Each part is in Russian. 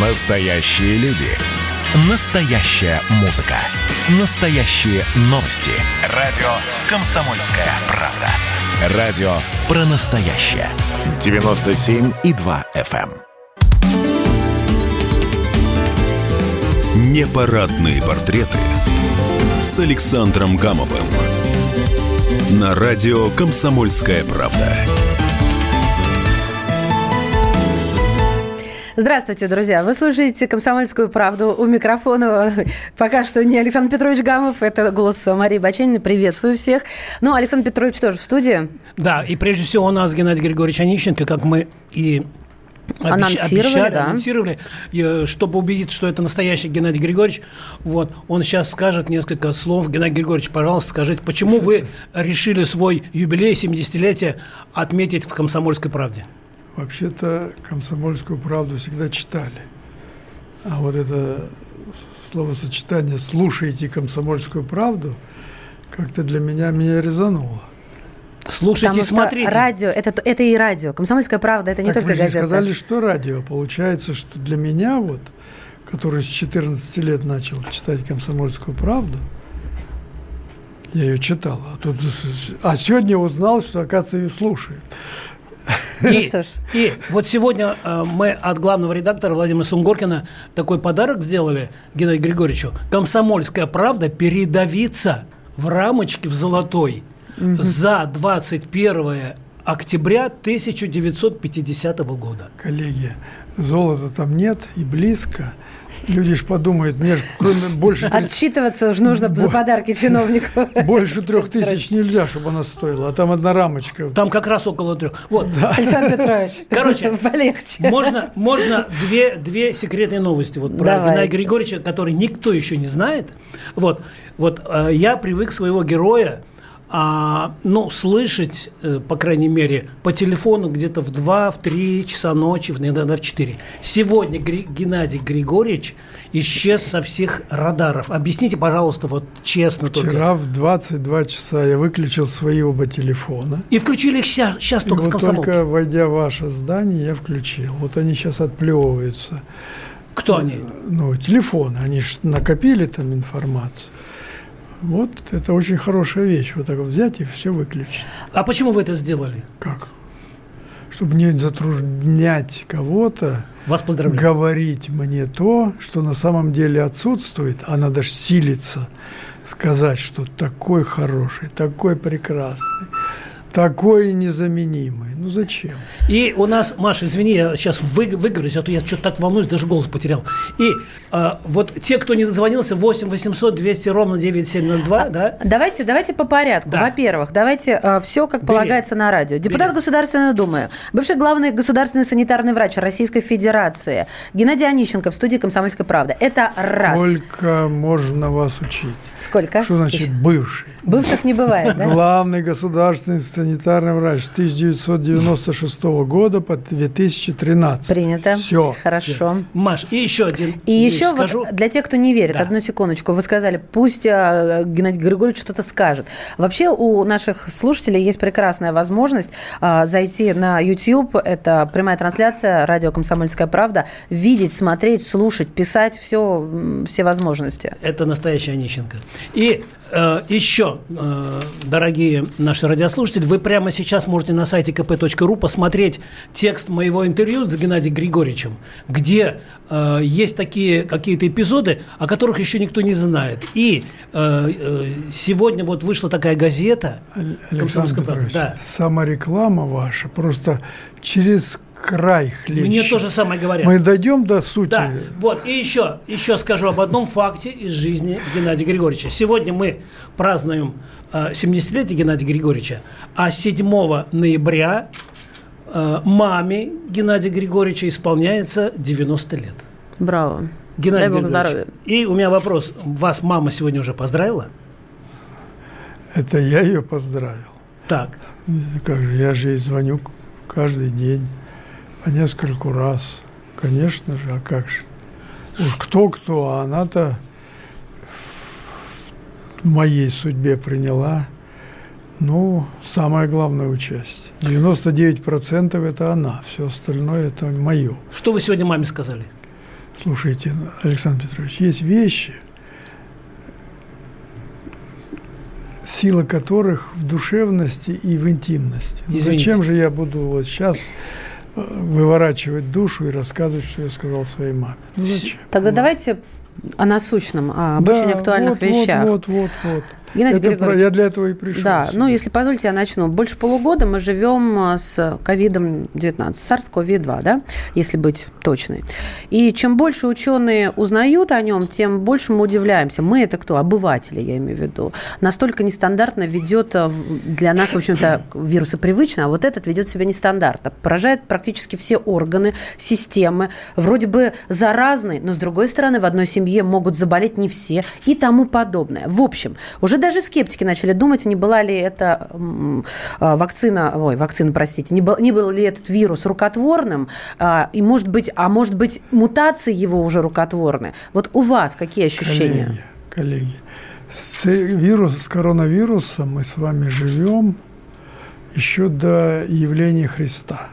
Настоящие люди. Настоящая музыка. Настоящие новости. Радио «Комсомольская правда». Радио про настоящее. 97,2 FM. Непарадные портреты с Александром Гамовым. На радио «Комсомольская правда». Здравствуйте, друзья. Вы слушаете «Комсомольскую правду». У микрофона пока что не Александр Петрович Гамов, это голос Марии Баченина. Приветствую всех. Ну, Александр Петрович тоже в студии. Да, и прежде всего у нас Геннадий Григорьевич Онищенко, как мы и анонсировали, обещали, да. анонсировали, и, чтобы убедиться, что это настоящий Геннадий Григорьевич, вот, он сейчас скажет несколько слов. Геннадий Григорьевич, пожалуйста, скажите, почему вы решили свой юбилей 70-летия отметить в «Комсомольской правде»? Вообще-то «Комсомольскую правду» всегда читали. А вот это словосочетание «слушайте комсомольскую правду» как-то для меня меня резануло. Слушайте Потому и смотрите. Что радио это, это и радио. Комсомольская правда это не так только вы же газета. сказали, что радио. Получается, что для меня, вот, который с 14 лет начал читать комсомольскую правду, я ее читал. А, тут, а сегодня узнал, что, оказывается, ее слушают. И, Ну что ж. и вот сегодня э, мы от главного редактора Владимира Сунгоркина такой подарок сделали Геннадию Григорьевичу. «Комсомольская правда» передавится в рамочке в золотой за 21 октября 1950 года. Коллеги, золота там нет и близко. Люди ж подумают, мне ж кроме больше, Отчитываться уже нужно за подарки чиновнику. больше трех тысяч нельзя, чтобы она стоила. А там одна рамочка. Там как раз около трех. Вот. Александр Петрович, Короче, полегче. Можно, можно две, две секретные новости вот про Давайте. Геннадия Григорьевича, которые никто еще не знает. Вот, вот э, я привык своего героя а, ну, слышать, э, по крайней мере, по телефону где-то в 2-3 часа ночи, в- иногда в 4. Сегодня Гри- Геннадий Григорьевич исчез со всех радаров. Объясните, пожалуйста, вот честно только. Вчера в 22 часа я выключил свои оба телефона. И включили их сейчас, И только в вот комсомолке. только войдя в ваше здание, я включил. Вот они сейчас отплевываются. Кто они? Ну, телефоны, они же накопили там информацию. Вот это очень хорошая вещь. Вот так вот взять и все выключить. А почему вы это сделали? Как? Чтобы не затруднять кого-то, Вас поздравляю. говорить мне то, что на самом деле отсутствует, а надо ж силиться сказать, что такой хороший, такой прекрасный, такой незаменимый. Ну зачем? И у нас, Маша, извини, я сейчас вы, выговорюсь, а то я что-то так волнуюсь, даже голос потерял. И э, вот те, кто не дозвонился, 8 800 200 ровно 9702, да? Давайте, давайте по порядку. Да. Во-первых, давайте все как Бери. полагается на радио. Депутат Бери. Государственной Думы, бывший главный государственный санитарный врач Российской Федерации Геннадий Онищенко в студии «Комсомольской правды». Это раз. Сколько можно вас учить? Сколько? Что значит бывший? Бывших не бывает, да? Главный государственный санитарный врач с 1996 года по 2013. Принято. Все. Хорошо. Маш, и еще один И еще скажу. вот для тех, кто не верит, Да. одну секундочку, вы сказали, пусть э, Геннадий Григорьевич что-то скажет. Вообще у наших слушателей есть прекрасная возможность э, зайти на YouTube, это прямая трансляция, радио «Комсомольская правда», видеть, смотреть, слушать, писать, все, все возможности. Это настоящая Онищенко. И э, еще, э, дорогие наши радиослушатели, вы прямо сейчас можете на сайте kp.ru посмотреть текст моего интервью с Геннадием Григорьевичем, где э, есть такие какие-то эпизоды, о которых еще никто не знает. И э, э, сегодня вот вышла такая газета Александр. Петрович, Да. самореклама ваша просто через край хлещет. Мне то же самое говорят. Мы дойдем до сути. Да, вот, и еще, еще скажу об одном факте из жизни Геннадия Григорьевича. Сегодня мы празднуем э, 70-летие Геннадия Григорьевича, а 7 ноября э, маме Геннадия Григорьевича исполняется 90 лет. Браво. Геннадий Дай бог здоровья. И у меня вопрос. Вас мама сегодня уже поздравила? Это я ее поздравил. Так. Как же, я же ей звоню каждый день, по нескольку раз. Конечно же, а как же? Уж кто-кто, а она-то в моей судьбе приняла, ну, самое главное участие. 99% это она, все остальное это мое. Что вы сегодня маме сказали? Слушайте, Александр Петрович, есть вещи, сила которых в душевности и в интимности. Ну, Извините. Зачем же я буду вот сейчас э, выворачивать душу и рассказывать, что я сказал своей маме? Ну зачем? Тогда Вот. давайте о насущном, о Да, очень актуальных вот, вещах. Вот, вот, вот, вот. Геннадий Это про- я для этого и пришел. Да, сюда. ну если позволите, я начну. Больше полугода мы живем а, с ковидом-19, SARS-CoV-2, да, если быть точной. И чем больше ученые узнают о нем, тем больше мы удивляемся. Мы это кто? Обыватели, я имею в виду. Настолько нестандартно ведет в- для нас, в общем-то, вирусы привычно, а вот этот ведет себя нестандартно. Поражает практически все органы, системы. Вроде бы заразный, но с другой стороны, в одной семье могут заболеть не все и тому подобное. В общем, уже даже скептики начали думать, не была ли это а, вакцина, ой, вакцина, простите, не был, не был ли этот вирус рукотворным, а, и может быть, а может быть, мутации его уже рукотворны. Вот у вас какие ощущения? Коллеги, коллеги, с, вирус, с коронавирусом мы с вами живем еще до явления Христа.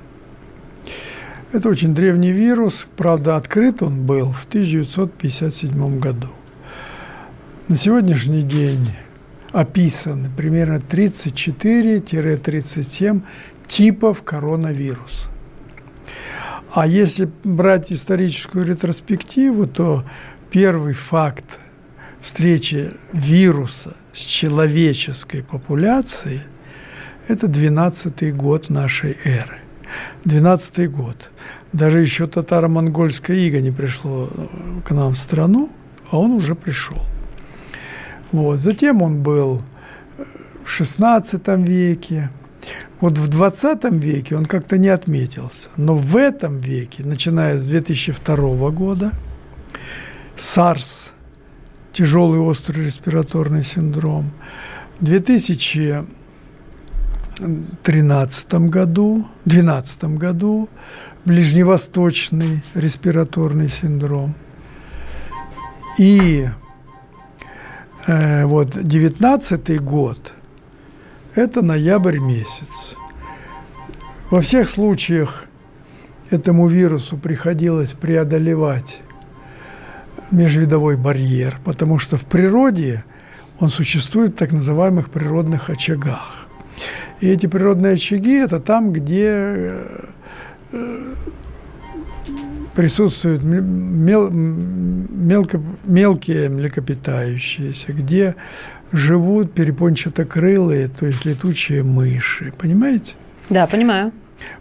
Это очень древний вирус, правда, открыт он был в 1957 году. На сегодняшний день описаны примерно 34-37 типов коронавируса. А если брать историческую ретроспективу, то первый факт встречи вируса с человеческой популяцией – это 12-й год нашей эры. 12-й год. Даже еще татаро-монгольское иго не пришло к нам в страну, а он уже пришел. Вот. Затем он был в XVI веке. Вот в 20 веке он как-то не отметился. Но в этом веке, начиная с 2002 года, SARS, тяжелый острый респираторный синдром, в 2013 году, 2012 году ближневосточный респираторный синдром. И э, вот 19 год – это ноябрь месяц. Во всех случаях этому вирусу приходилось преодолевать межвидовой барьер, потому что в природе он существует в так называемых природных очагах. И эти природные очаги – это там, где э, э, присутствуют мел, мелко, мелкие млекопитающиеся, где живут перепончатокрылые, то есть летучие мыши. Понимаете? Да, понимаю.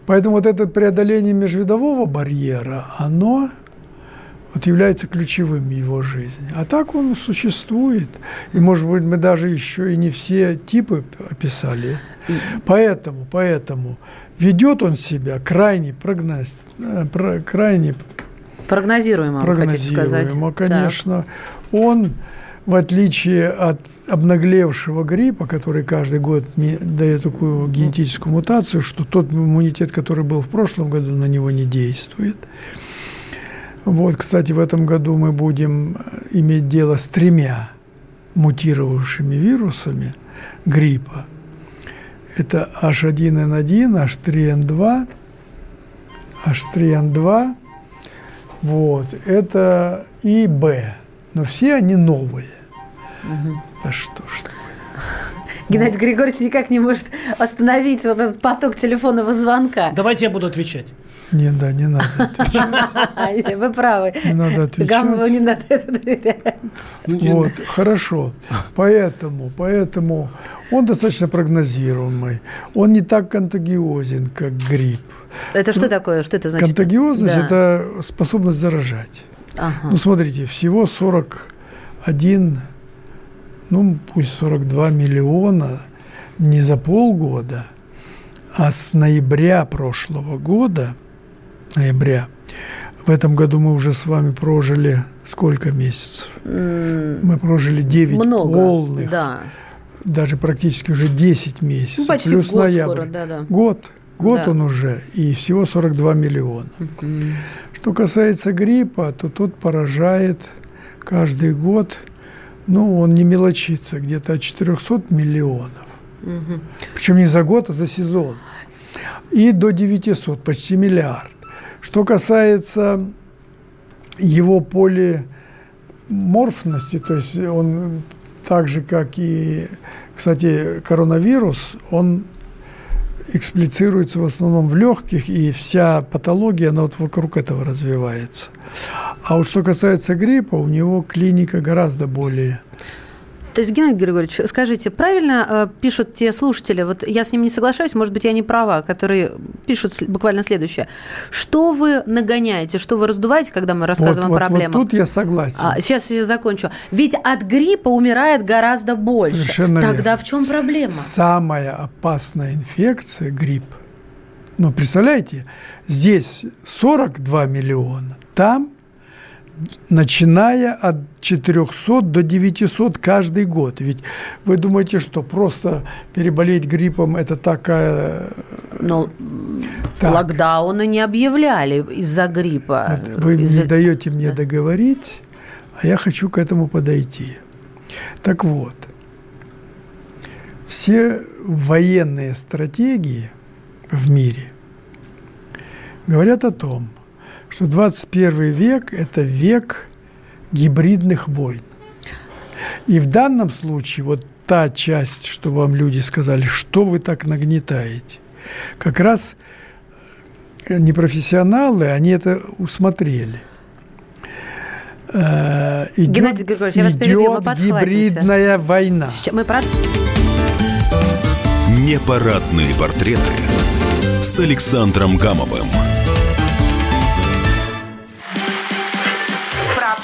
Поэтому вот это преодоление межвидового барьера, оно вот является ключевым в его жизни. А так он существует. И, может быть, мы даже еще и не все типы описали. Поэтому, поэтому ведет он себя крайне прогноз, э, про- крайне Прогнозируемо, хотите сказать. прогнозируемо, конечно. Он, в отличие от обнаглевшего гриппа, который каждый год дает такую генетическую мутацию, что тот иммунитет, который был в прошлом году, на него не действует. Вот, кстати, в этом году мы будем э, иметь дело с тремя мутировавшими вирусами гриппа. Это H1N1, H3N2, H3N2, вот, это и Б. Но все они новые. Да что ж такое. Геннадий Григорьевич никак не может остановить вот этот поток телефонного звонка. Давайте я буду отвечать. Не, да, не надо отвечать. Вы правы. Не надо отвечать. Гамову не надо это доверять. Вот, хорошо. Поэтому, поэтому он достаточно прогнозируемый. Он не так контагиозен, как грипп. Это что такое? Что это значит? Контагиозность это способность заражать. Ну, смотрите, всего 41, ну, пусть 42 миллиона не за полгода, а с ноября прошлого года, ноября, в этом году мы уже с вами прожили сколько месяцев? М, Мы прожили 9 Много. полных, Да. даже практически уже 10 месяцев, Ну, почти плюс год ноябрь. скоро, да-да. Год, год Да. он уже, и всего 42 миллиона. М. Что касается гриппа, то тот поражает каждый год, ну, он не мелочится, где-то от 400 миллионов. Мгм. Причем не за год, а за сезон. И до 900, почти миллиард. Что касается его полиморфности, то есть он так же, как и, кстати, коронавирус, он эксплицируется в основном в легких, и вся патология, она вот вокруг этого развивается. А вот что касается гриппа, у него клиника гораздо более то есть, Геннадий Григорьевич, скажите, правильно э, пишут те слушатели, вот я с ним не соглашаюсь, может быть, я не права, которые пишут буквально следующее. Что вы нагоняете, что вы раздуваете, когда мы рассказываем вот, о проблемах? Вот тут я согласен. А, сейчас я закончу. Ведь от гриппа умирает гораздо больше. Совершенно Тогда верно. в чем проблема? Самая опасная инфекция – грипп. Ну, представляете, здесь 42 миллиона, там начиная от 400 до 900 каждый год. Ведь вы думаете, что просто переболеть гриппом – это такая… Но так. локдауны не объявляли из-за гриппа. Вы из не даете мне да. договорить, а я хочу к этому подойти. Так вот, все военные стратегии в мире говорят о том, что 21 век – это век гибридных войн. И в данном случае вот та часть, что вам люди сказали, что вы так нагнетаете, как раз э, непрофессионалы, они это усмотрели. Э, идет, Геннадий Григорьевич, я вас перебью, гибридная война. Сейчас мы про... Непарадные портреты с Александром Гамовым.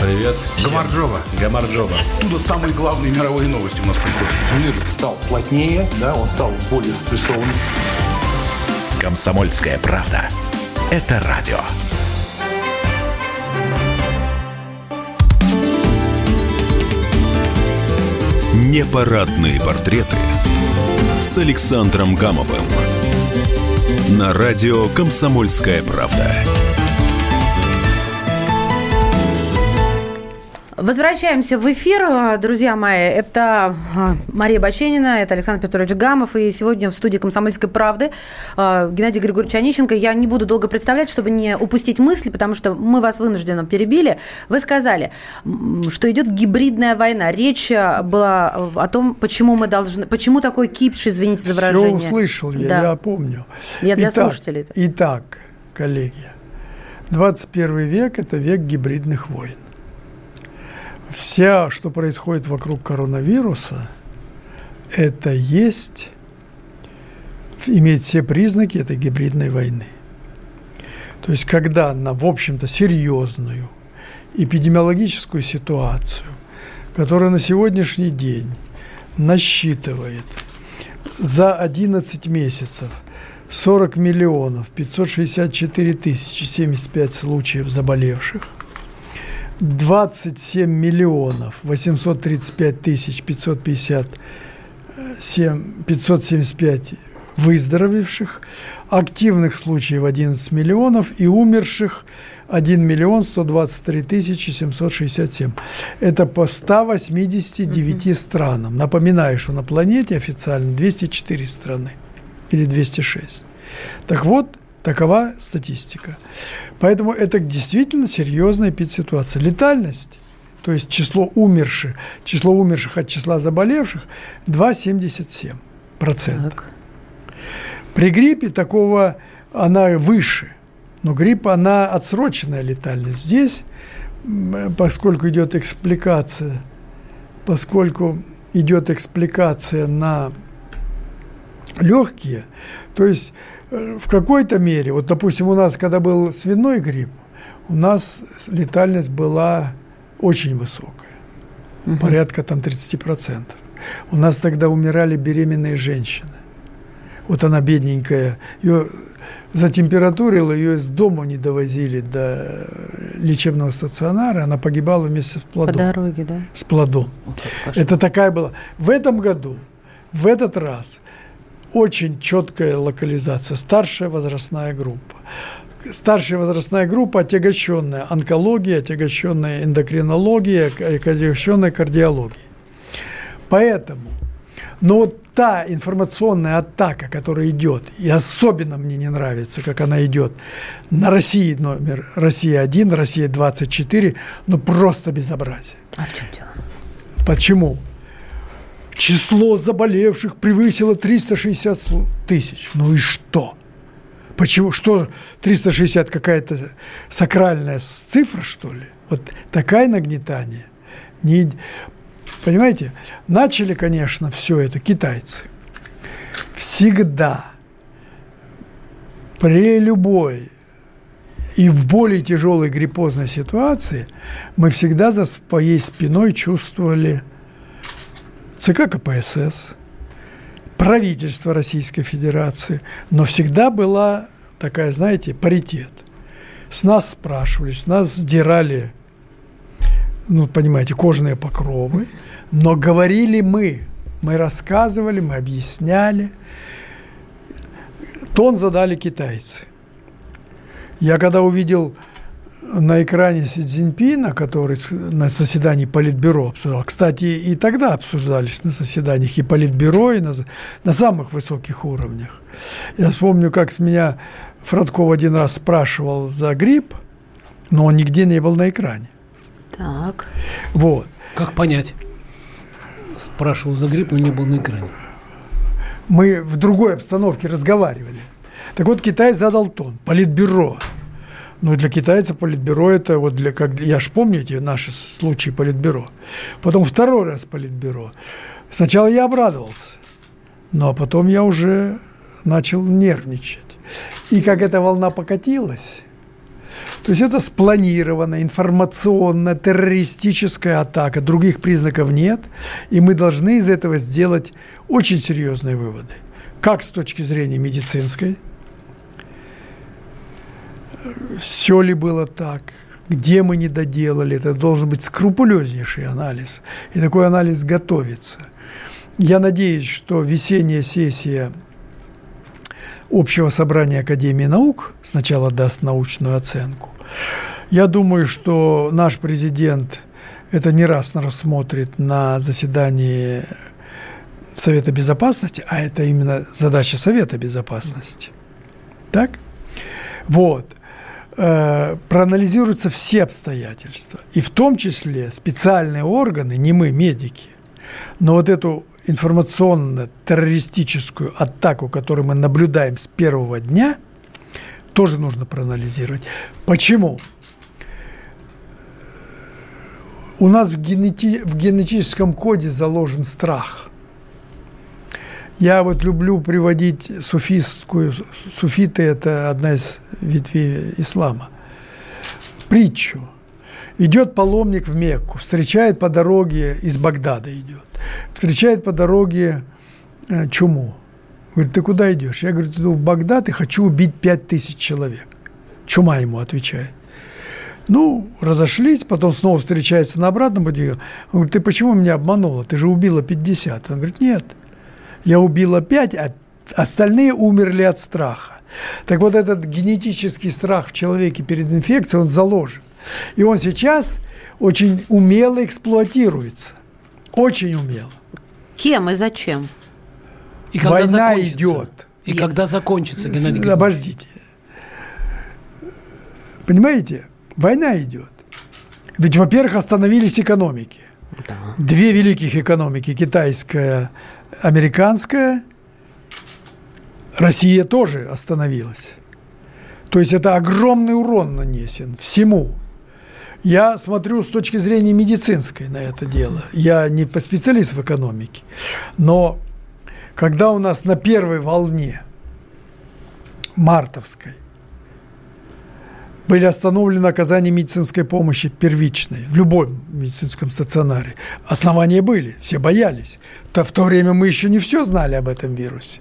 Привет. Гамарджоба. Гамарджоба. Оттуда самые главные мировые новости у нас приходят. Мир стал плотнее, да, он стал более спрессованным. Комсомольская правда. Это радио. Непарадные портреты с Александром Гамовым. На радио «Комсомольская правда». Возвращаемся в эфир, друзья мои. Это а, Мария Баченина, это Александр Петрович Гамов. И сегодня в студии «Комсомольской правды» а, Геннадий Григорьевич Онищенко. Я не буду долго представлять, чтобы не упустить мысли, потому что мы вас вынужденно перебили. Вы сказали, что идет гибридная война. Речь была о том, почему мы должны... Почему такой кипш, извините за выражение. Все услышал я, да. я помню. Я для итак, слушателей. Итак, коллеги, 21 век – это век гибридных войн все, что происходит вокруг коронавируса, это есть, имеет все признаки этой гибридной войны. То есть, когда на, в общем-то, серьезную эпидемиологическую ситуацию, которая на сегодняшний день насчитывает за 11 месяцев 40 миллионов 564 тысячи 75 случаев заболевших – 27 миллионов 835 тысяч 557, 575 выздоровевших, активных случаев 11 миллионов и умерших 1 миллион 123 тысячи 767. Это по 189 mm-hmm. странам. Напоминаю, что на планете официально 204 страны или 206. Так вот, Такова статистика. Поэтому это действительно серьезная ситуация. Летальность, то есть число умерших, число умерших от числа заболевших 2,77%. Так. При гриппе такого она выше, но грипп, она отсроченная летальность. Здесь, поскольку идет экспликация, поскольку идет экспликация на легкие, то есть в какой-то мере, вот, допустим, у нас, когда был свиной грипп, у нас летальность была очень высокая, угу. порядка там 30%. У нас тогда умирали беременные женщины. Вот она бедненькая, ее затемпературила, ее из дома не довозили до лечебного стационара, она погибала вместе с плодом. По дороге, да? С плодом. Это такая была. В этом году, в этот раз очень четкая локализация. Старшая возрастная группа. Старшая возрастная группа отягощенная онкология, отягощенная эндокринология, отягощенная кардиология. Поэтому, но вот та информационная атака, которая идет, и особенно мне не нравится, как она идет на России номер Россия-1, Россия-24, ну просто безобразие. А в чем дело? Почему? Число заболевших превысило 360 тысяч. Ну и что? Почему? Что 360 какая-то сакральная цифра, что ли? Вот такая нагнетание. Не, понимаете, начали, конечно, все это китайцы. Всегда при любой и в более тяжелой гриппозной ситуации мы всегда за своей спиной чувствовали ЦК КПСС, правительство Российской Федерации, но всегда была такая, знаете, паритет. С нас спрашивали, с нас сдирали, ну, понимаете, кожаные покровы, но говорили мы, мы рассказывали, мы объясняли. Тон задали китайцы. Я когда увидел на экране Си Цзиньпина, который на заседании Политбюро обсуждал, кстати, и тогда обсуждались на заседаниях и Политбюро, и на, на самых высоких уровнях. Я вспомню, как с меня Фродков один раз спрашивал за грипп, но он нигде не был на экране. Так. Вот. Как понять? Спрашивал за грипп, но не был на экране. Мы в другой обстановке разговаривали. Так вот, Китай задал тон. Политбюро. Ну, для китайцев политбюро это вот для, как я ж помню эти наши случаи политбюро. Потом второй раз политбюро. Сначала я обрадовался, ну а потом я уже начал нервничать. И как эта волна покатилась, то есть это спланированная информационная террористическая атака, других признаков нет, и мы должны из этого сделать очень серьезные выводы. Как с точки зрения медицинской, все ли было так, где мы не доделали, это должен быть скрупулезнейший анализ. И такой анализ готовится. Я надеюсь, что весенняя сессия Общего собрания Академии наук сначала даст научную оценку. Я думаю, что наш президент это не раз рассмотрит на заседании Совета Безопасности, а это именно задача Совета Безопасности. Так? Вот. Э, проанализируются все обстоятельства. И в том числе специальные органы, не мы, медики. Но вот эту информационно-террористическую атаку, которую мы наблюдаем с первого дня, тоже нужно проанализировать. Почему? У нас в, генети- в генетическом коде заложен страх. Я вот люблю приводить суфистскую, суфиты – это одна из ветвей ислама, притчу. Идет паломник в Мекку, встречает по дороге, из Багдада идет, встречает по дороге э, чуму. Говорит, ты куда идешь? Я говорю, иду в Багдад и хочу убить пять тысяч человек. Чума ему отвечает. Ну, разошлись, потом снова встречается на обратном пути. Он говорит, ты почему меня обманула? Ты же убила 50. Он говорит, нет, я убила 5, а остальные умерли от страха. Так вот этот генетический страх в человеке перед инфекцией, он заложен. И он сейчас очень умело эксплуатируется. Очень умело. Кем и зачем? И когда Война закончится? идет. И когда закончится, Геннадий Григорьевич? Обождите. Понимаете? Война идет. Ведь, во-первых, остановились экономики. Да. Две великих экономики, китайская, американская, Россия тоже остановилась. То есть это огромный урон нанесен всему. Я смотрю с точки зрения медицинской на это дело. Я не специалист в экономике. Но когда у нас на первой волне мартовской были остановлены оказание медицинской помощи первичной в любом медицинском стационаре. Основания были, все боялись. То в то время мы еще не все знали об этом вирусе.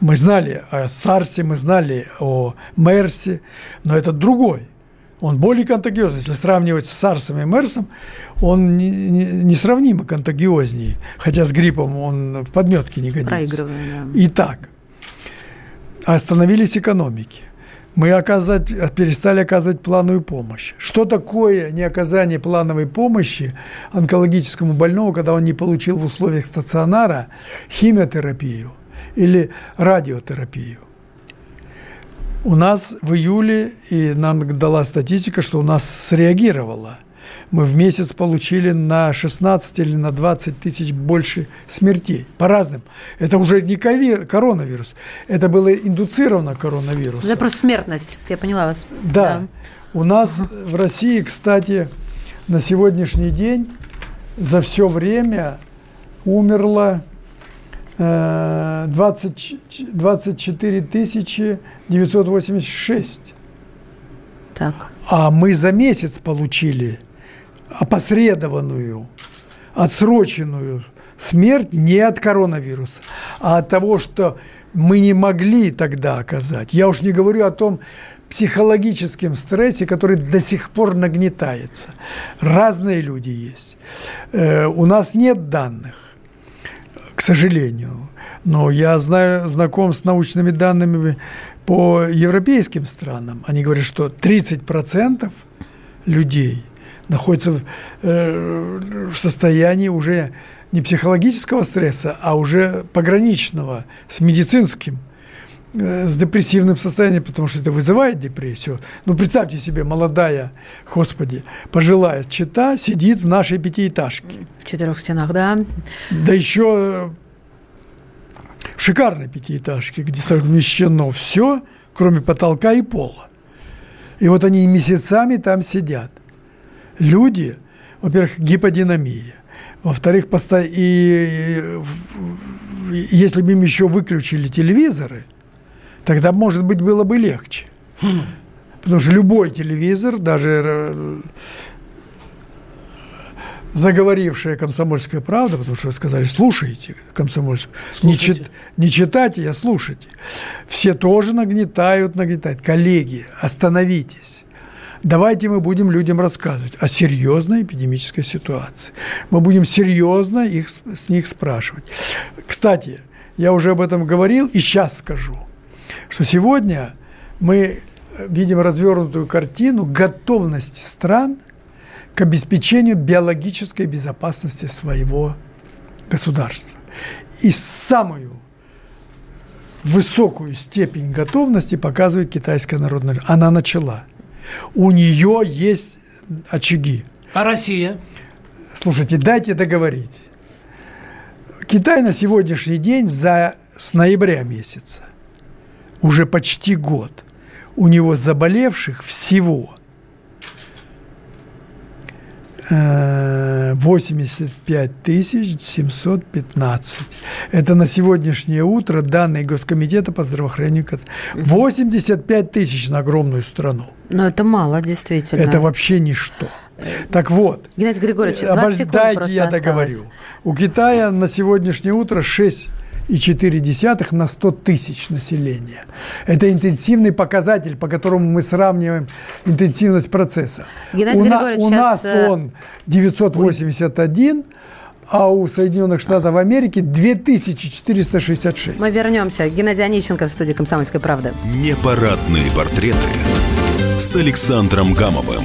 Мы знали о САРСе, мы знали о МЕРСе, но это другой. Он более контагиозный. Если сравнивать с Сарсом и Мерсом, он не- не- несравнимо контагиознее. Хотя с гриппом он в подметке не годится. Проигрываем, да. Итак, остановились экономики. Мы оказать, перестали оказывать плановую помощь. Что такое не оказание плановой помощи онкологическому больному, когда он не получил в условиях стационара химиотерапию или радиотерапию? У нас в июле, и нам дала статистика, что у нас среагировало. Мы в месяц получили на 16 или на 20 тысяч больше смертей. По разным. Это уже не коронавирус. Это было индуцировано коронавирусом. Это просто смертность. Я поняла вас. Да. У нас в России, кстати, на сегодняшний день за все время умерло э, 20 ч- 24 тысячи 986. Так. А мы за месяц получили опосредованную, отсроченную смерть не от коронавируса, а от того, что мы не могли тогда оказать. Я уж не говорю о том психологическом стрессе, который до сих пор нагнетается. Разные люди есть. Э, У нас нет данных, к сожалению. Но я знаю, знаком с научными данными по европейским странам. Они говорят, что 30% людей находятся в, э, в состоянии уже не психологического стресса, а уже пограничного с медицинским, э, с депрессивным состоянием, потому что это вызывает депрессию. Ну, представьте себе, молодая, господи, пожилая чита сидит в нашей пятиэтажке. В четырех стенах, да. Да еще в шикарной пятиэтажке, где совмещено все, кроме потолка и пола. И вот они месяцами там сидят. Люди, во-первых, гиподинамия. Во-вторых, посто... и, если бы им еще выключили телевизоры, тогда, может быть, было бы легче. Потому что любой телевизор, даже э, заговорившая комсомольская правда, потому что вы сказали, слушайте комсомольскую, не, Слушайте. чит- не читайте, а слушайте. Все тоже нагнетают, нагнетают. Коллеги, остановитесь. Давайте мы будем людям рассказывать о серьезной эпидемической ситуации. Мы будем серьезно их, с них спрашивать. Кстати, я уже об этом говорил и сейчас скажу, что сегодня мы видим развернутую картину готовности стран к обеспечению биологической безопасности своего государства. И самую высокую степень готовности показывает Китайская Народная. Она начала. У нее есть очаги. А Россия? Слушайте, дайте договорить. Китай на сегодняшний день за с ноября месяца, уже почти год, у него заболевших всего 85 тысяч 715. Это на сегодняшнее утро данные Госкомитета по здравоохранению. Кат- 85 тысяч на огромную страну. Но это мало, действительно. Это вообще ничто. Так вот, Геннадий Григорьевич, Э, 20 обож- секунд Дайте просто я осталось. договорю. У Китая на сегодняшнее утро 6,4 на 100 тысяч населения. Это интенсивный показатель, по которому мы сравниваем интенсивность процесса. Геннадий у, на- у сейчас, нас э, он 981, а у Соединенных Штатов Америки 2466. Мы вернемся. Геннадий Онищенко в студии «Комсомольской правды». Непарадные портреты с Александром Гамовым.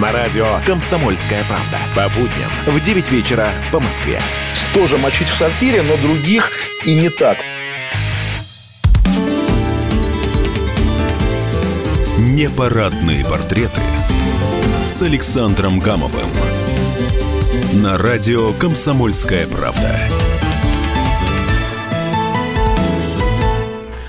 На радио «Комсомольская правда». По будням в 9 вечера по Москве. Тоже мочить в сортире, но других и не так. Непарадные портреты с Александром Гамовым. На радио «Комсомольская правда».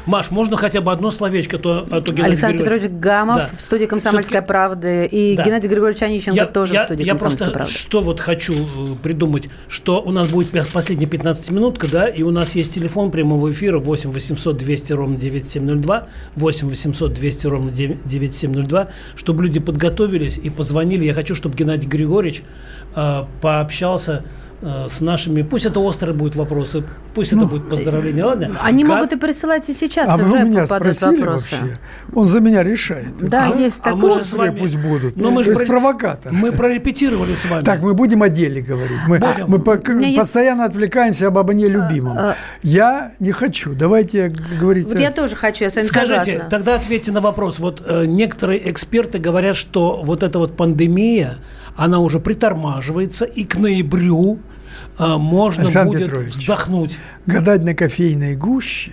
Маш, можно хотя бы одно словечко, то, а то Геннадий Александр Григорьевич- Петрович Гамов Да. в студии «Комсомольская правда» и Да. Геннадий Григорьевич Онищенко тоже я, в студии я «Комсомольской просто правды». что вот хочу э, придумать, что у нас будет последняя 15 минутка, да, и у нас есть телефон прямого эфира 8 800 200 ровно 9702, 8 800 200 ровно 9- 9702, чтобы люди подготовились и позвонили. Я хочу, чтобы Геннадий Григорьевич э, пообщался с нашими, пусть это острые будут вопросы, пусть это будет поздравление, ладно? Они Га- могут и присылать и сейчас А уже меня попадают спросили вопросы. вообще? Он за меня решает. Да, есть а такое. мы же с вами- пусть будут. Ну, мы же про- провокатор. Мы прорепетировали с вами. Так, мы будем о деле говорить. Мы, Будем. мы по- меня есть- постоянно отвлекаемся об обо нелюбимом. А, Я не хочу. Давайте говорить. Вот о- я тоже хочу, я с вами Скажите, согласна. тогда ответьте на вопрос. Вот э, некоторые эксперты говорят, что вот эта вот пандемия, она уже притормаживается, и к ноябрю э, можно Александр будет Петрович. вздохнуть. Гадать на кофейной гуще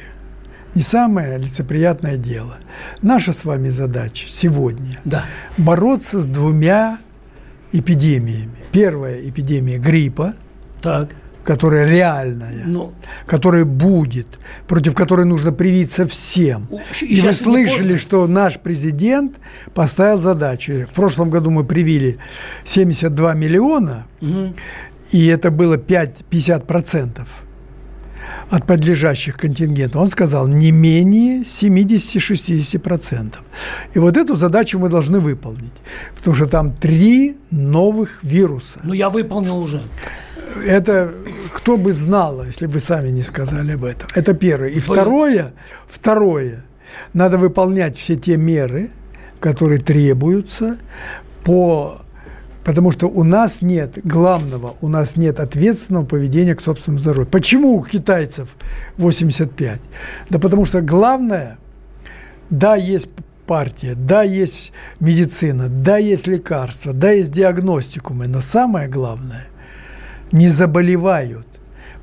не самое лицеприятное дело. Наша с вами задача сегодня Да. бороться с двумя эпидемиями. Первая эпидемия гриппа, Так. Которая реальная, Ну, которая будет, против которой нужно привиться всем. И вы слышали, что наш президент поставил задачу. В прошлом году мы привили 72 миллиона, и это было 5, 50% от подлежащих контингентов. Он сказал, не менее 70-60%. И вот эту задачу мы должны выполнить, потому что там три новых вируса. ну, я выполнил уже. Это кто бы знал, если бы вы сами не сказали об этом. Это первое. И Вы- второе, второе, надо выполнять все те меры, которые требуются по Потому что у нас нет главного, у нас нет ответственного поведения к собственному здоровью. Почему у китайцев 85? Да потому что главное, да, есть партия, да, есть медицина, да, есть лекарства, да, есть диагностикумы, но самое главное, не заболевают.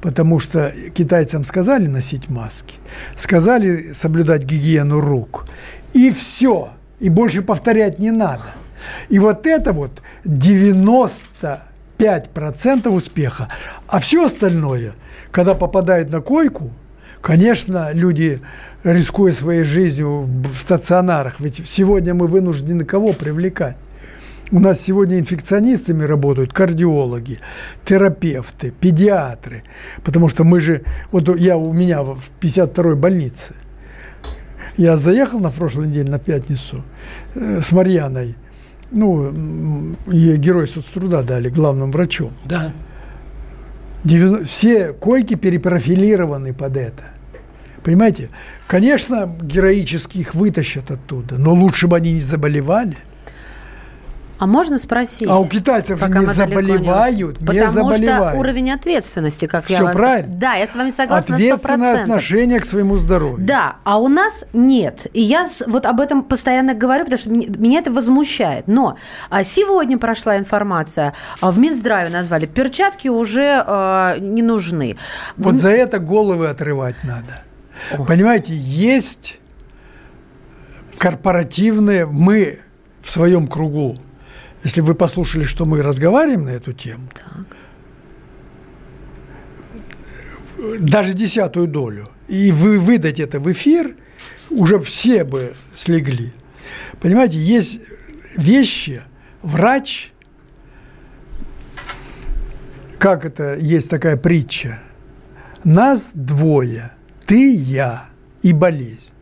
Потому что китайцам сказали носить маски, сказали соблюдать гигиену рук, и все, и больше повторять не надо. И вот это вот 95% успеха. А все остальное, когда попадает на койку, конечно, люди, рискуя своей жизнью в стационарах, ведь сегодня мы вынуждены кого привлекать? У нас сегодня инфекционистами работают кардиологи, терапевты, педиатры. Потому что мы же... Вот я у меня в 52-й больнице. Я заехал на прошлой неделе, на пятницу, э, с Марьяной. Ну, ей герой соцтруда дали, главным врачом. Да. Все койки перепрофилированы под это. Понимаете? Конечно, героически их вытащат оттуда, но лучше бы они не заболевали. А можно спросить? А у китайцев не далеко не заболевают, Потому что заболевают. уровень ответственности, как я Все вас... правильно. Да, я с вами согласна на Ответственное 100%. отношение к своему здоровью. Да, а у нас нет. И я вот об этом постоянно говорю, потому что меня это возмущает. Но а, сегодня прошла информация, а, в Минздраве назвали, перчатки уже а, не нужны. Вот за это головы отрывать надо. Понимаете, есть корпоративные, мы в своем кругу, если вы послушали, что мы разговариваем на эту тему, даже десятую долю, и вы выдать это в эфир, уже все бы слегли. Понимаете, есть вещи, врач, как это, есть такая притча, нас двое, ты, я и болезнь.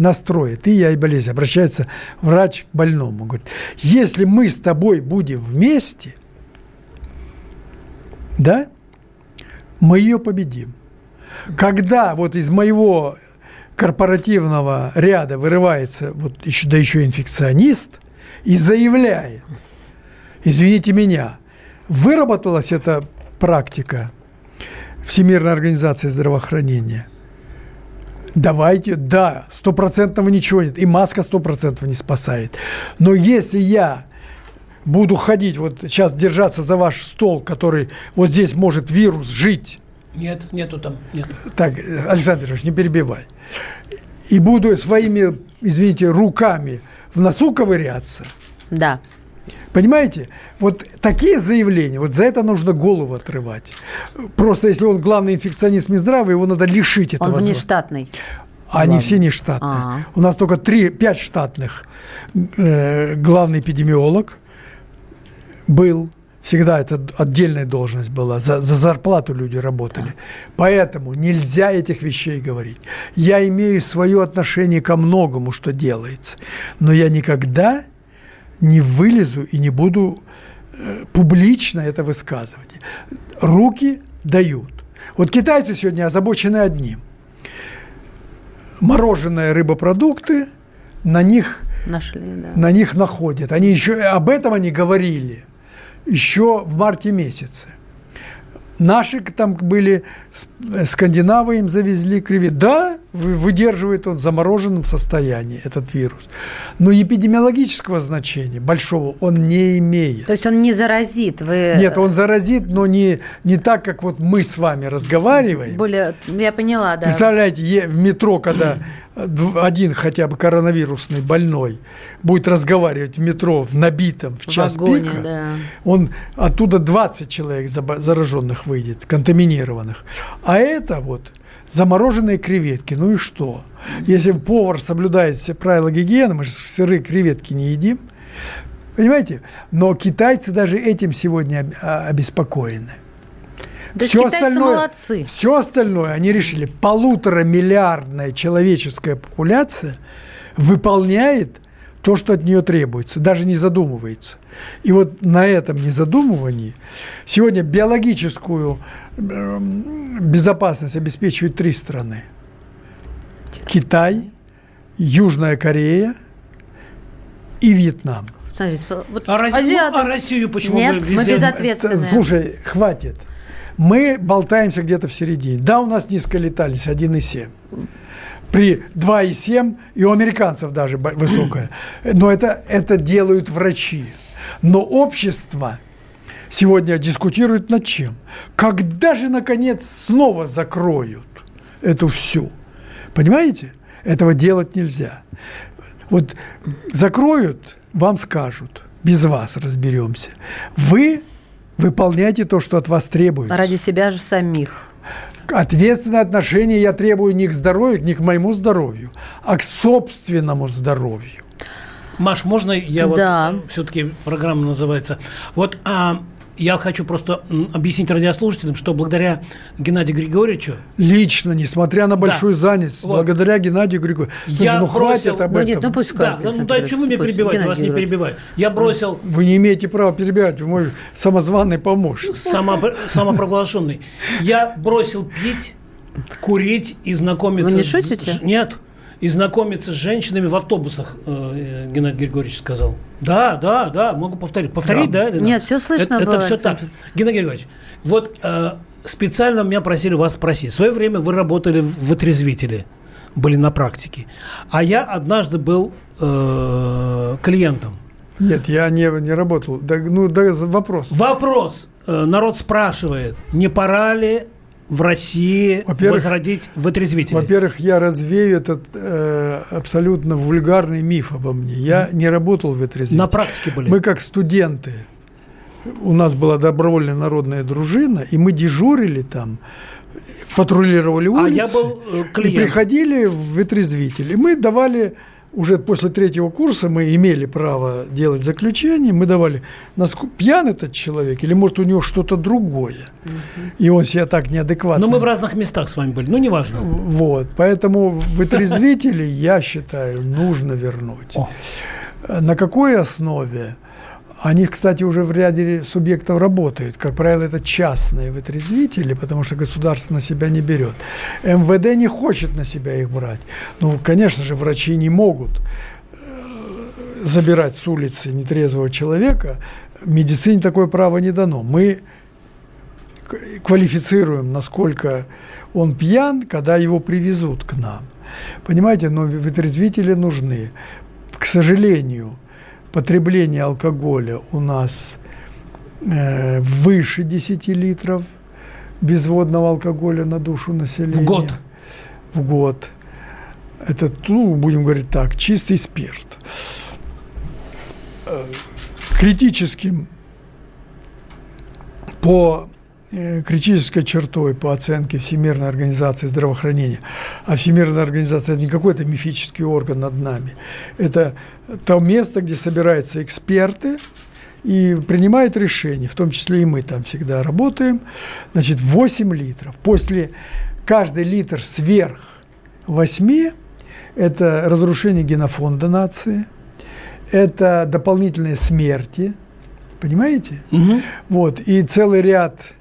Настрое, ты, я и болезнь. Обращается врач к больному. Говорит, если мы с тобой будем вместе, да, мы ее победим. Когда вот из моего корпоративного ряда вырывается вот еще, да еще инфекционист и заявляет, извините меня, выработалась эта практика Всемирной организации здравоохранения. Давайте, да, стопроцентного ничего нет, и маска стопроцентного не спасает. Но если я буду ходить, вот сейчас держаться за ваш стол, который вот здесь может вирус жить, Нет, нету там. Нет. так, Александр Ильич, не перебивай. И буду своими, извините, руками в носу ковыряться. Да. Понимаете? Вот такие заявления, вот за это нужно голову отрывать. Просто если он главный инфекционист Минздрава, его надо лишить этого. Он внештатный. А они все не штатные. А. У нас только 3, 5 штатных. Э, главный эпидемиолог был. Всегда это отдельная должность была. За, за зарплату люди работали. Поэтому нельзя этих вещей говорить. Я имею свое отношение ко многому, что делается. Но я никогда не вылезу и не буду э, публично это высказывать. Руки дают. Вот китайцы сегодня озабочены одним. Мороженое рыбопродукты, на них, Нашли, да. на них находят. Они еще об этом они говорили еще в марте месяце. Наши там были, с- скандинавы им завезли креветки. Да, выдерживает он в замороженном состоянии этот вирус. Но эпидемиологического значения большого он не имеет. То есть он не заразит. Вы Нет, он заразит, но не, не так, как вот мы с вами разговариваем. более... Я поняла, да. Представляете, в метро, когда один хотя бы коронавирусный больной будет разговаривать в метро в набитом в В час вагоне, пика, да. он оттуда 20 человек зараженных выйдет, контаминированных. А это вот замороженные креветки. Ну и что? Если повар соблюдает все правила гигиены, мы же сырые креветки не едим, Понимаете? Но китайцы даже этим сегодня а, обеспокоены. То есть китайцы молодцы. Все остальное они решили. Полутора миллиардная человеческая популяция выполняет то, что от нее требуется, даже не задумывается. И вот на этом незадумывании сегодня биологическую эм, безопасность обеспечивают три страны. Китай, Южная Корея и Вьетнам. Смотрите, вот А, Росси- азиаты- ну, а Россию почему Нет, вы мы везде- безответственные. Слушай, хватит. Мы болтаемся где-то в середине. Да, у нас низкая летальность 1,7. При 2,7 и у американцев даже высокая. Но это, это делают врачи. Но общество сегодня дискутирует над чем? Когда же, наконец, снова закроют эту всю? Понимаете? Этого делать нельзя. Вот закроют, вам скажут, без вас разберемся. Вы выполняйте то, что от вас требуется. Ради себя же самих. Ответственное отношение я требую не к здоровью, не к моему здоровью, а к собственному здоровью. Маш, можно я Да. вот все-таки программа называется. Вот а, я хочу просто объяснить радиослушателям, что благодаря Геннадию Григорьевичу Лично, несмотря на большую занятость, Вот. благодаря Геннадию Григорьевичу. Слушай, Я ну бросил- хватит об Ну этом. нет, ну пусть да, скажет. ну, Александр да, чего вы меня перебиваете, Геннадий вас не Григорьевич. перебиваю. Я бросил Вы не имеете права перебивать, вы мой самозваный помощник. само- самопровозглашенный. Я бросил пить, курить и знакомиться. Вы не с- шутите? с- Нет. И знакомиться с женщинами в автобусах, э, Геннадий Григорьевич сказал. Да, да, да, могу повторить. Повторить, да? или Нет, всё слышно Это, было, все так. Геннадий Григорьевич, вот э, специально меня просили вас спросить. В свое время вы работали в в отрезвителе, были на практике. А я однажды был э, клиентом. Нет, я не, не работал. Да, ну, да, вопрос. Вопрос. Э, Народ спрашивает, не пора ли в России Во-первых- возродить вытрезвители? Во-первых, я развею этот э, абсолютно вульгарный миф обо мне. Я не работал в отрезвителе. На практике были. Мы как студенты, у нас была добровольная народная дружина, и мы дежурили там, патрулировали А улицы. я был э, И клиент. приходили в вытрезвитель. И мы давали, уже после третьего курса мы имели право делать заключение, мы давали, насколько пьян этот человек, или может у него что-то другое. И он себя так неадекватно... Но мы в разных местах с вами были, ну неважно. Вот, поэтому вытрезвители, я считаю, нужно вернуть. На какой основе? Они, кстати, уже в ряде субъектов работают. Как правило, это частные вытрезвители, потому что государство на себя не берет. МВД не хочет на себя их брать. Ну, конечно же, врачи не могут э, забирать с улицы нетрезвого человека. Медицине такое право не дано. Мы квалифицируем, насколько он пьян, когда его привезут к нам. Понимаете, но вытрезвители нужны. К сожалению, потребление алкоголя у нас э, выше 10 литров безводного алкоголя на душу населения. В год. В год. Это, ну, будем говорить так, чистый спирт. Э, Критическим по критической чертой по оценке Всемирной организации здравоохранения. А Всемирная организация – это не какой-то мифический орган над нами. Это то место, где собираются эксперты и принимают решения, в том числе и мы там всегда работаем. Значит, 8 литров. После каждый литр сверх 8 – это разрушение генофонда нации, это дополнительные смерти, понимаете? Угу. Вот, и целый ряд,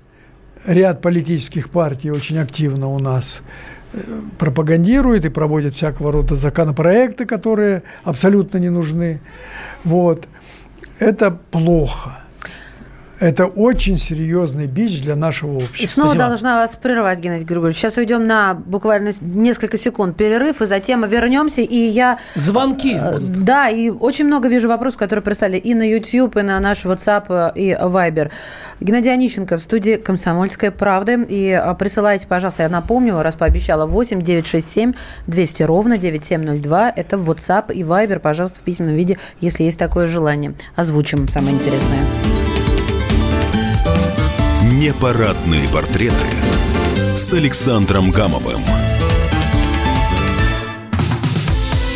ряд политических партий очень активно у нас э, пропагандирует и проводит всякого рода законопроекты, которые абсолютно не нужны. Вот. Это плохо. Это очень серьезный бич для нашего общества. И снова Спасибо. должна вас прервать, Геннадий Григорьевич. Сейчас уйдем на буквально несколько секунд перерыв, и затем вернемся, и я... Звонки. Э, да, и очень много вижу вопросов, которые прислали и на YouTube, и на наш WhatsApp, и Viber. Геннадий Онищенко в студии «Комсомольская правда». И э, присылайте, пожалуйста, я напомню, раз пообещала, 8 967 200 ровно 9702. Это WhatsApp и Viber, пожалуйста, в письменном виде, если есть такое желание. Озвучим самое интересное. Непарадные портреты с Александром Гамовым.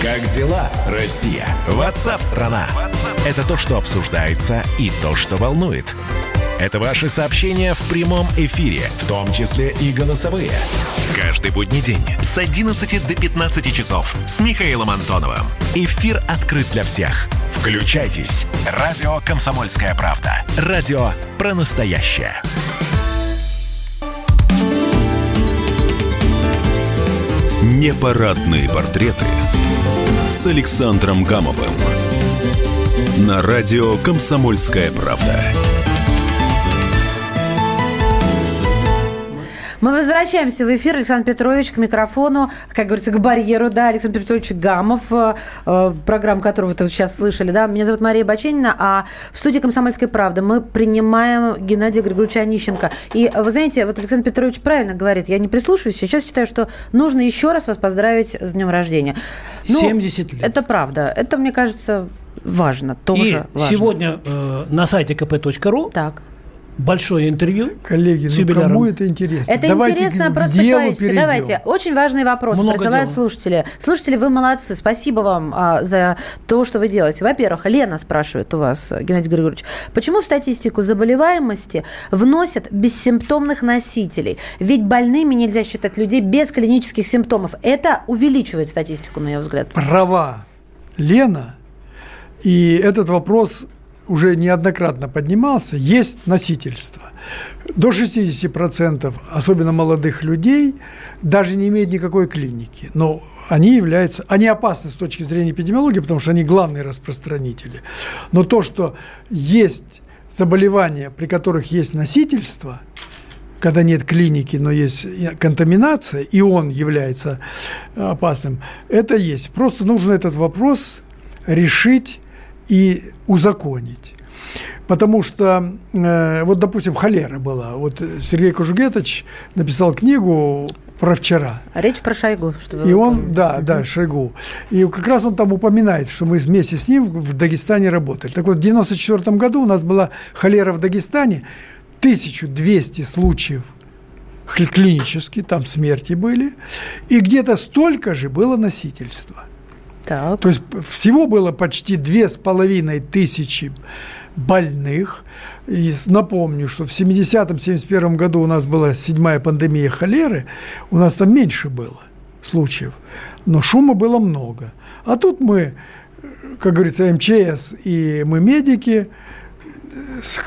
Как дела, Россия? Ватсап-страна! Это то, что обсуждается и то, что волнует. Это ваши сообщения в прямом эфире, в том числе и голосовые. Каждый будний день с 11 до 15 часов с Михаилом Антоновым. Эфир открыт для всех. Включайтесь. Радио «Комсомольская правда». Радио про настоящее. Непарадные портреты с Александром Гамовым на радио «Комсомольская правда». Мы возвращаемся в эфир. Александр Петрович к микрофону, как говорится, к барьеру, да, Александр Петрович Гамов, э, э программу которого вы сейчас слышали, да. Меня зовут Мария Баченина, а в студии «Комсомольской правды» мы принимаем Геннадия Григорьевича Онищенко. И вы знаете, вот Александр Петрович правильно говорит, я не прислушиваюсь, сейчас считаю, что нужно еще раз вас поздравить с днем рождения. Ну, 70 лет. Это правда. Это, мне кажется, важно, тоже И важно. сегодня э, на сайте kp.ru так большое интервью. Коллеги, с ну кому это интересно? Это Давайте интересно просто по-человечески. Давайте. Очень важный вопрос Много присылают дела. слушатели. Слушатели, вы молодцы. Спасибо вам а, за то, что вы делаете. Во-первых, Лена спрашивает у вас, Геннадий Григорьевич, почему в статистику заболеваемости вносят бессимптомных носителей? Ведь больными нельзя считать людей без клинических симптомов. Это увеличивает статистику, на ее взгляд. Права. Лена. И этот вопрос уже неоднократно поднимался, есть носительство. До 60%, особенно молодых людей, даже не имеют никакой клиники. Но они являются, они опасны с точки зрения эпидемиологии, потому что они главные распространители. Но то, что есть заболевания, при которых есть носительство, когда нет клиники, но есть контаминация, и он является опасным, это есть. Просто нужно этот вопрос решить и узаконить. Потому что, э, вот, допустим, холера была. Вот Сергей Кужугетович написал книгу про вчера. А речь про Шойгу. Что и он, помните. да, да, Шойгу. И как раз он там упоминает, что мы вместе с ним в Дагестане работали. Так вот, в 94 году у нас была холера в Дагестане, 1200 случаев клинически, там смерти были, и где-то столько же было носительства. Так. То есть всего было почти две с половиной тысячи больных. И напомню, что в 70-71 году у нас была седьмая пандемия холеры, у нас там меньше было случаев, но шума было много. А тут мы, как говорится, МЧС и мы медики,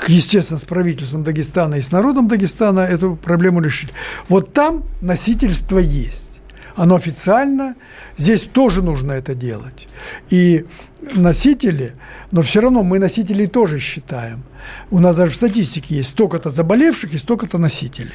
естественно, с правительством Дагестана и с народом Дагестана эту проблему решили. Вот там носительство есть. Оно официально – Здесь тоже нужно это делать. И носители, но все равно мы носителей тоже считаем. У нас даже в статистике есть столько-то заболевших и столько-то носителей.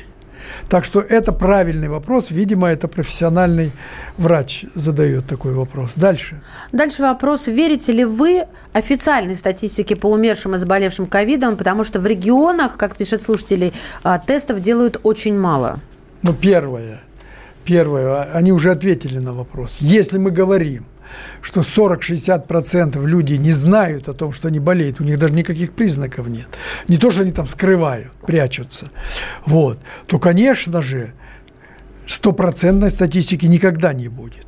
Так что это правильный вопрос. Видимо, это профессиональный врач задает такой вопрос. Дальше. Дальше вопрос. Верите ли вы официальной статистике по умершим и заболевшим ковидом? Потому что в регионах, как пишет слушатели, а, тестов делают очень мало. Ну, первое – Первое, они уже ответили на вопрос. Если мы говорим что 40-60% людей не знают о том, что они болеют, у них даже никаких признаков нет. Не то, что они там скрывают, прячутся. Вот. То, конечно же, стопроцентной статистики никогда не будет.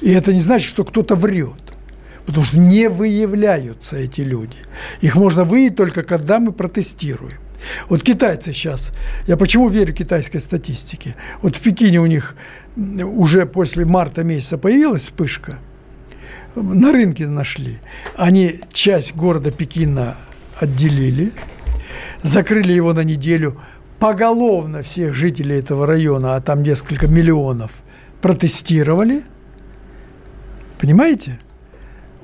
И это не значит, что кто-то врет. Потому что не выявляются эти люди. Их можно выявить только когда мы протестируем. Вот китайцы сейчас, я почему верю китайской статистике? Вот в Пекине у них уже после марта месяца появилась вспышка, на рынке нашли. Они часть города Пекина отделили, закрыли его на неделю, поголовно всех жителей этого района, а там несколько миллионов, протестировали. Понимаете?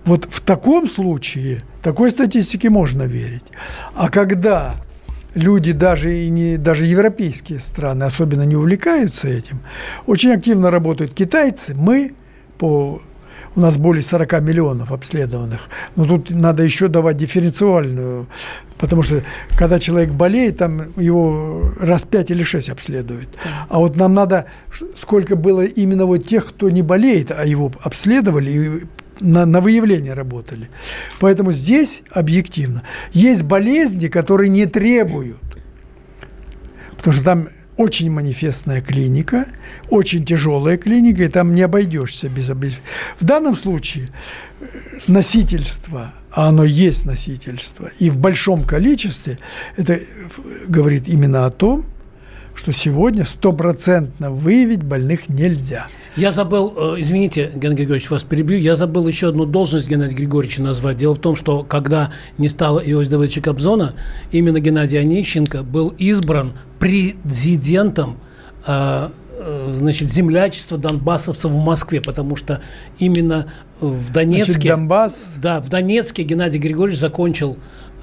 Вот в таком случае такой статистике можно верить. А когда люди даже и не даже европейские страны особенно не увлекаются этим, очень активно работают китайцы, мы по у нас более 40 миллионов обследованных. Но тут надо еще давать дифференциальную, потому что когда человек болеет, там его раз 5 или 6 обследуют. А вот нам надо, сколько было именно вот тех, кто не болеет, а его обследовали и на, на выявление работали. Поэтому здесь объективно. Есть болезни, которые не требуют. Потому что там очень манифестная клиника, очень тяжелая клиника, и там не обойдешься без В данном случае э, носительство, а оно есть носительство, и в большом количестве, это говорит именно о том, что сегодня стопроцентно выявить больных нельзя. Я забыл, э, извините, Геннадий Григорьевич, вас перебью, я забыл еще одну должность Геннадия Григорьевича назвать. Дело в том, что когда не стало Иосифа Давыдовича Кобзона, именно Геннадий Онищенко был избран президентом э, э, значит, землячества донбассовцев в Москве, потому что именно в Донецке... Значит, Донбасс... Да, в Донецке Геннадий Григорьевич закончил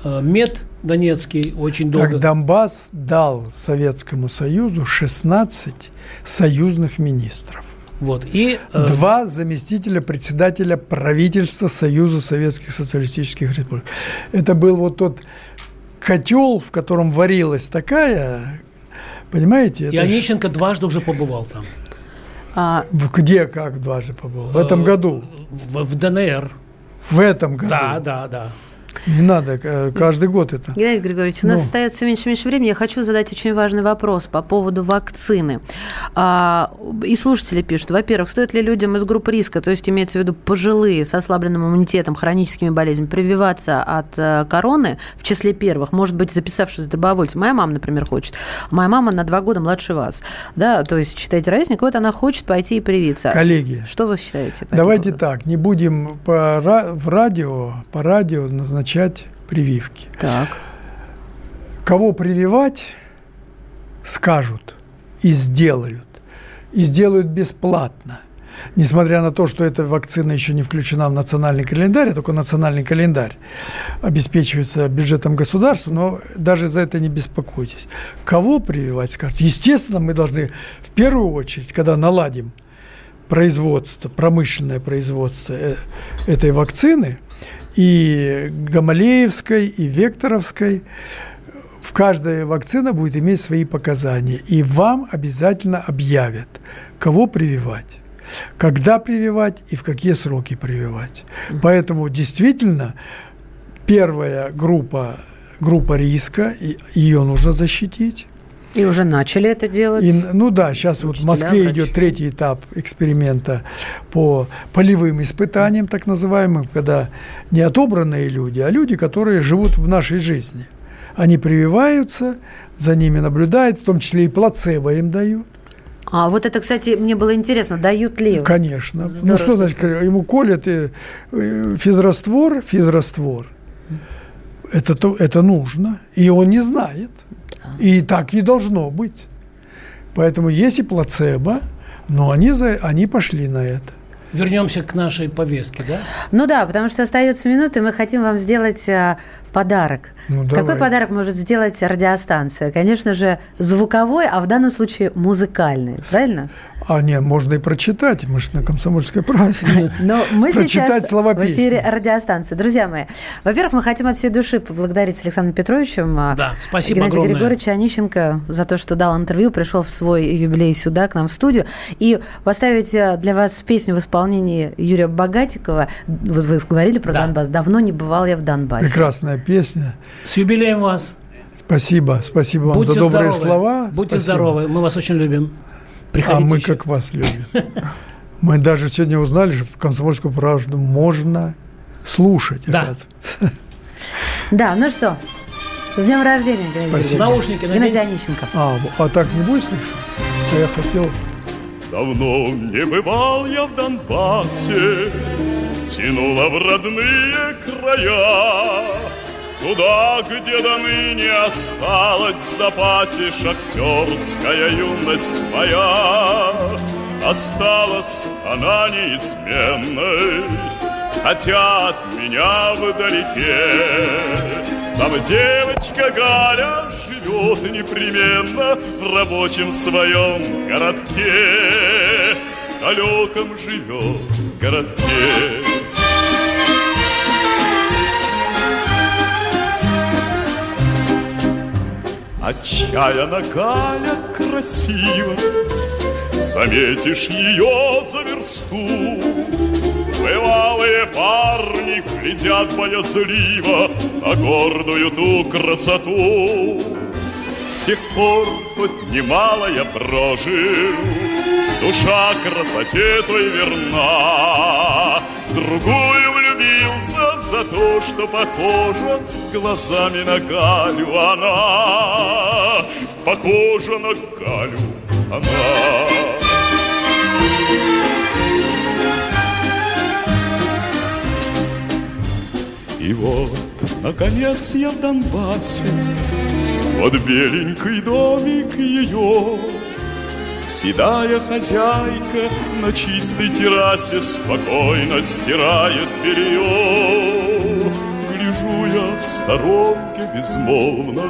мед Донецкий очень долго. Так Донбасс дал Советскому Союзу 16 союзных министров. Вот. И, э... Два заместителя председателя правительства Союза Советских Социалистических Республик. Это был вот тот котел, в котором варилась такая, понимаете? И Онищенко ж... дважды уже побывал там. А... Где, как дважды побывал? В этом э, году? В, в ДНР. В этом году? Да, да, да. Не надо, каждый год это. Геннадий Григорьевич, у нас ну. остается все меньше и меньше времени. Я хочу задать очень важный вопрос по поводу вакцины. А, и слушатели пишут, во-первых, стоит ли людям из группы риска, то есть имеется в виду пожилые с ослабленным иммунитетом, хроническими болезнями, прививаться от э, короны в числе первых, может быть, записавшись добровольцем. Моя мама, например, хочет. Моя мама на два года младше вас. Да, то есть, считайте, ровесник, вот она хочет пойти и привиться. Коллеги. Что вы считаете? Давайте так, не будем по, в радио, по радио назначать начать прививки. Так. Кого прививать, скажут и сделают. И сделают бесплатно. Несмотря на то, что эта вакцина еще не включена в национальный календарь, а только национальный календарь обеспечивается бюджетом государства, но даже за это не беспокойтесь. Кого прививать, скажут? Естественно, мы должны в первую очередь, когда наладим производство, промышленное производство э, этой вакцины, и Гамалеевской, и Векторовской. В каждой вакцина будет иметь свои показания. И вам обязательно объявят, кого прививать когда прививать и в какие сроки прививать. Поэтому действительно первая группа, группа риска, ее нужно защитить. И уже начали это делать. И, ну да, сейчас вот в Москве врачи. идет третий этап эксперимента по полевым испытаниям, так называемым, когда не отобранные люди, а люди, которые живут в нашей жизни. Они прививаются, за ними наблюдают, в том числе и плацебо им дают. А вот это, кстати, мне было интересно, дают ли? Конечно. Ну, Здорово, ну что значит, ему колят и, э, физраствор, физраствор. Это, то, это нужно, и он не знает. И так и должно быть. Поэтому есть и плацебо, но они, за, они пошли на это. Вернемся к нашей повестке, да? Ну да, потому что остается минуты, мы хотим вам сделать а, подарок. Ну, Какой подарок может сделать радиостанция? Конечно же, звуковой, а в данном случае музыкальный, правильно? А не, можно и прочитать, мы же на комсомольской правде. Но мы Прочитать сейчас слова в эфире песни. радиостанции. Друзья мои, во-первых, мы хотим от всей души поблагодарить с Александром Петровичем а, Да, спасибо Геннадия огромное. Григорьевича Онищенко за то, что дал интервью, пришел в свой юбилей сюда, к нам в студию. И поставить а, для вас песню в исполнении Юрия Богатикова. Вот вы говорили про Да. Донбасс. Давно не бывал я в Донбассе. Прекрасная песня. С юбилеем вас. Спасибо, спасибо вам Будьте за добрые здоровы. слова. Будьте Спасибо. здоровы. Мы вас очень любим. А Приходите мы еще. как вас любим. Мы даже сегодня узнали, что в комсомольскую правду можно слушать. Да. Да, ну что, с днем рождения, Геннадий Спасибо. Наушники Геннадий. Онищенко. А, а так не будешь слышать? А я хотел... Давно не бывал я в Донбассе, Тянуло в родные края, Туда, где до ныне осталась в запасе Шахтерская юность моя. Осталась она неизменной, Хотя от меня вдалеке. Там девочка Галя живет непременно В рабочем своем городке, Далеком живет городке. Отчаянно Галя красива, Заметишь ее за версту. Бывалые парни глядят боязливо На гордую ту красоту. С тех пор хоть немало я прожил, Душа красоте той верна. Другую за то, что похожа Глазами на Галю она. Похожа на Галю она. И вот, наконец, я в Донбассе, Вот беленький домик ее. Седая хозяйка на чистой террасе Спокойно стирает белье. Сторонке безмолвно,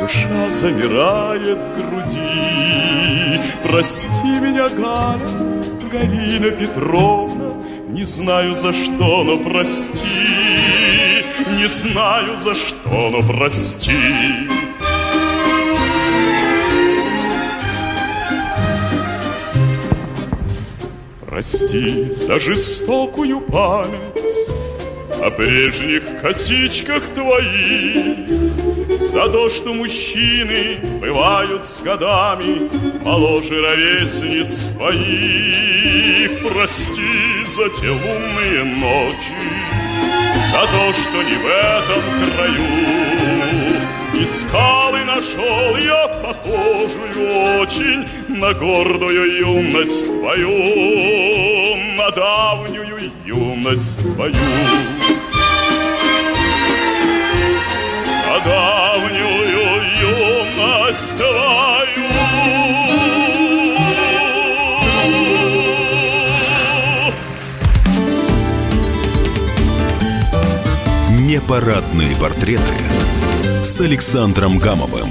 Душа замирает в груди. Прости меня, Галя, Галина Петровна, Не знаю за что, но прости, Не знаю за что, но прости. Прости за жестокую память О прежних косичках твоих. За то, что мужчины бывают с годами Моложе ровесниц своих. Прости за те лунные ночи За то, что не в этом краю. И скалы нашел я похожую очень На гордую юность твою На давнюю юность твою давнюю юность твою Непарадные портреты с Александром Гамовым.